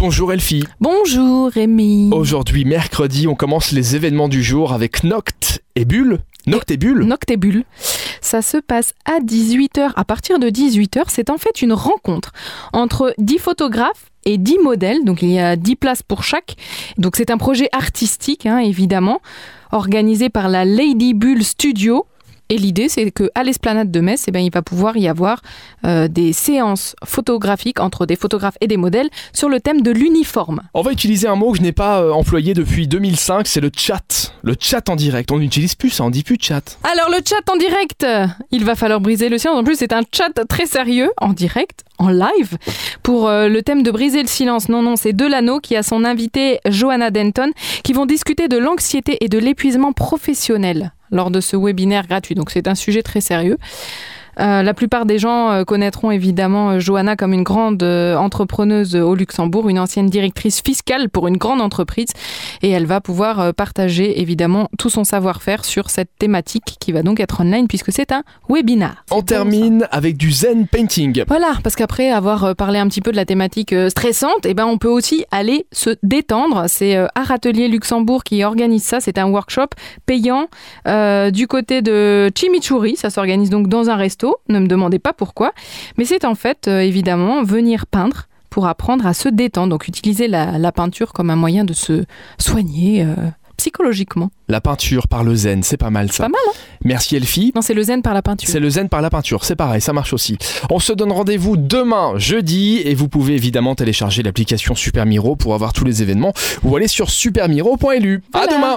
Bonjour Elfie. Bonjour Rémi. Aujourd'hui, mercredi, on commence les événements du jour avec Noct et Bulle. Noct et Bulle Noctébule. Ça se passe à 18h. À partir de 18h, c'est en fait une rencontre entre 10 photographes et 10 modèles. Donc il y a 10 places pour chaque. Donc c'est un projet artistique, hein, évidemment, organisé par la Lady Bull Studio. Et l'idée, c'est qu'à l'esplanade de Metz, eh ben, il va pouvoir y avoir euh, des séances photographiques entre des photographes et des modèles sur le thème de l'uniforme. On va utiliser un mot que je n'ai pas euh, employé depuis 2005, c'est le chat. Le chat en direct. On n'utilise plus ça, on dit plus chat. Alors le chat en direct, il va falloir briser le silence. En plus, c'est un chat très sérieux, en direct, en live, pour euh, le thème de briser le silence. Non, non, c'est Delano qui a son invité Johanna Denton, qui vont discuter de l'anxiété et de l'épuisement professionnel lors de ce webinaire gratuit. Donc c'est un sujet très sérieux. Euh, la plupart des gens euh, connaîtront évidemment euh, Johanna comme une grande entrepreneuse au Luxembourg, une ancienne directrice fiscale pour une grande entreprise. Et elle va pouvoir partager évidemment tout son savoir-faire sur cette thématique qui va donc être online puisque c'est un webinar. On ça. termine avec du zen painting. Voilà, parce qu'après avoir parlé un petit peu de la thématique stressante, eh ben on peut aussi aller se détendre. C'est Art Atelier Luxembourg qui organise ça. C'est un workshop payant euh, du côté de Chimichurri. Ça s'organise donc dans un resto. Ne me demandez pas pourquoi, mais c'est en fait euh, évidemment venir peindre pour apprendre à se détendre. Donc utiliser la, la peinture comme un moyen de se soigner euh, psychologiquement. La peinture par le zen, c'est pas mal ça. Pas mal, hein Merci Elfie. Non, c'est le zen par la peinture. C'est le zen par la peinture, c'est pareil, ça marche aussi. On se donne rendez-vous demain, jeudi, et vous pouvez évidemment télécharger l'application Super Miro pour avoir tous les événements ou aller sur supermiro.lu. À Voilà. demain